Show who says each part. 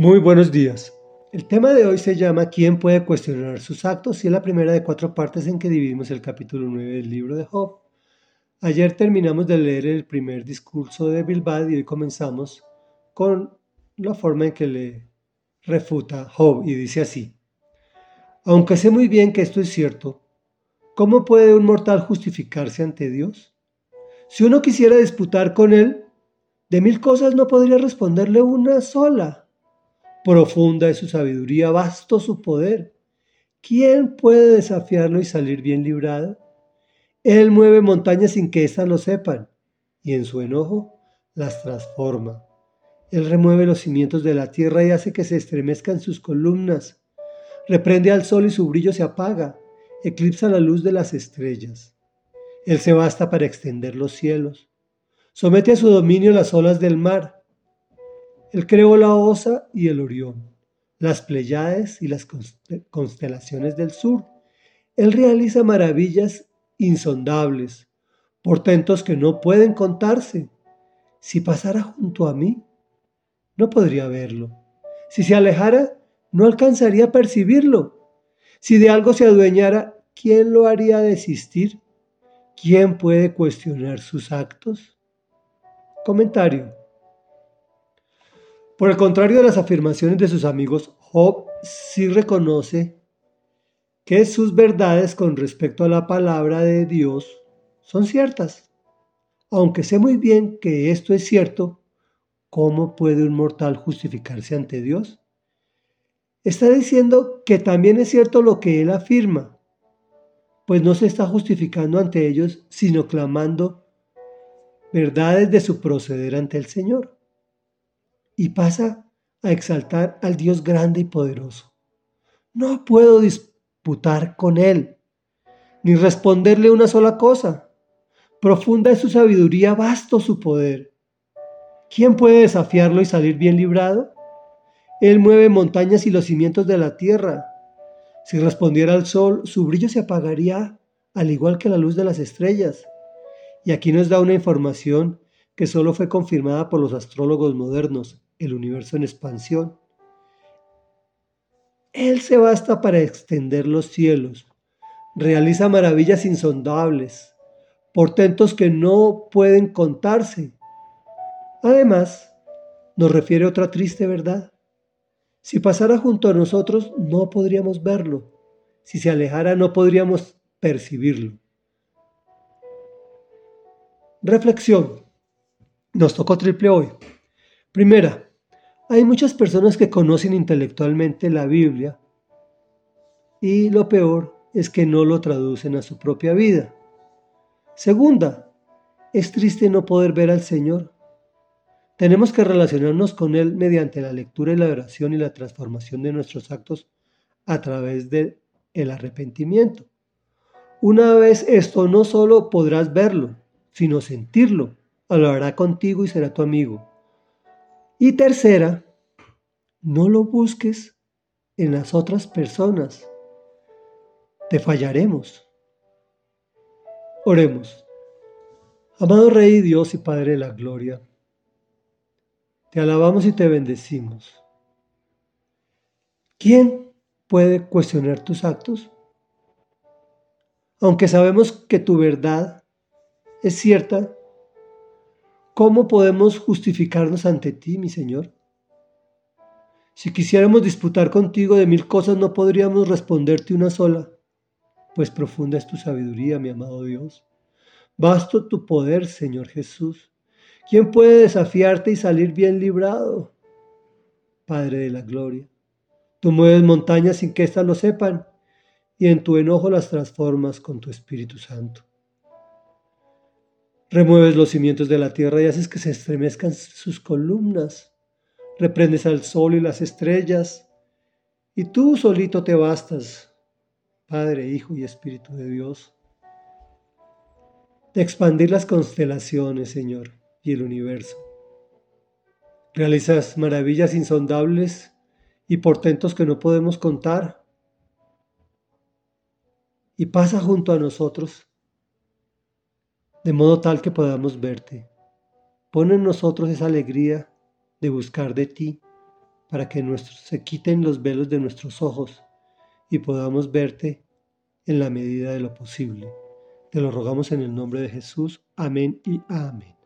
Speaker 1: Muy buenos días. El tema de hoy se llama ¿Quién puede cuestionar sus actos? y es la primera de cuatro partes en que dividimos el capítulo 9 del libro de Job. Ayer terminamos de leer el primer discurso de Bilbao y hoy comenzamos con la forma en que le refuta Job y dice así. Aunque sé muy bien que esto es cierto, ¿cómo puede un mortal justificarse ante Dios? Si uno quisiera disputar con él, de mil cosas no podría responderle una sola. Profunda es su sabiduría, vasto su poder. ¿Quién puede desafiarlo y salir bien librado? Él mueve montañas sin que éstas lo sepan, y en su enojo las transforma. Él remueve los cimientos de la tierra y hace que se estremezcan sus columnas. Reprende al sol y su brillo se apaga, eclipsa la luz de las estrellas. Él se basta para extender los cielos. Somete a su dominio las olas del mar él creó la Osa y el Orión, las Pleiades y las constelaciones del sur. Él realiza maravillas insondables, portentos que no pueden contarse. Si pasara junto a mí, no podría verlo. Si se alejara, no alcanzaría a percibirlo. Si de algo se adueñara, ¿quién lo haría desistir? ¿Quién puede cuestionar sus actos? Comentario. Por el contrario de las afirmaciones de sus amigos, Job sí reconoce que sus verdades con respecto a la palabra de Dios son ciertas. Aunque sé muy bien que esto es cierto, ¿cómo puede un mortal justificarse ante Dios? Está diciendo que también es cierto lo que él afirma, pues no se está justificando ante ellos, sino clamando verdades de su proceder ante el Señor y pasa a exaltar al Dios grande y poderoso. No puedo disputar con Él, ni responderle una sola cosa. Profunda es su sabiduría, vasto su poder. ¿Quién puede desafiarlo y salir bien librado? Él mueve montañas y los cimientos de la tierra. Si respondiera al sol, su brillo se apagaría, al igual que la luz de las estrellas. Y aquí nos da una información que solo fue confirmada por los astrólogos modernos el universo en expansión. Él se basta para extender los cielos, realiza maravillas insondables, portentos que no pueden contarse. Además, nos refiere otra triste verdad. Si pasara junto a nosotros, no podríamos verlo. Si se alejara, no podríamos percibirlo. Reflexión. Nos tocó triple hoy. Primera, hay muchas personas que conocen intelectualmente la Biblia y lo peor es que no lo traducen a su propia vida. Segunda, es triste no poder ver al Señor. Tenemos que relacionarnos con Él mediante la lectura y la oración y la transformación de nuestros actos a través del el arrepentimiento. Una vez esto no solo podrás verlo, sino sentirlo. Hablará contigo y será tu amigo. Y tercera, no lo busques en las otras personas. Te fallaremos. Oremos. Amado Rey Dios y Padre de la Gloria, te alabamos y te bendecimos. ¿Quién puede cuestionar tus actos? Aunque sabemos que tu verdad es cierta, ¿Cómo podemos justificarnos ante ti, mi Señor? Si quisiéramos disputar contigo de mil cosas, no podríamos responderte una sola, pues profunda es tu sabiduría, mi amado Dios. Basto tu poder, Señor Jesús. ¿Quién puede desafiarte y salir bien librado? Padre de la gloria, tú mueves montañas sin que éstas lo sepan, y en tu enojo las transformas con tu Espíritu Santo. Remueves los cimientos de la tierra y haces que se estremezcan sus columnas. Reprendes al sol y las estrellas. Y tú solito te bastas, Padre, Hijo y Espíritu de Dios, de expandir las constelaciones, Señor, y el universo. Realizas maravillas insondables y portentos que no podemos contar. Y pasa junto a nosotros de modo tal que podamos verte. Pon en nosotros esa alegría de buscar de ti, para que se quiten los velos de nuestros ojos y podamos verte en la medida de lo posible. Te lo rogamos en el nombre de Jesús. Amén y amén.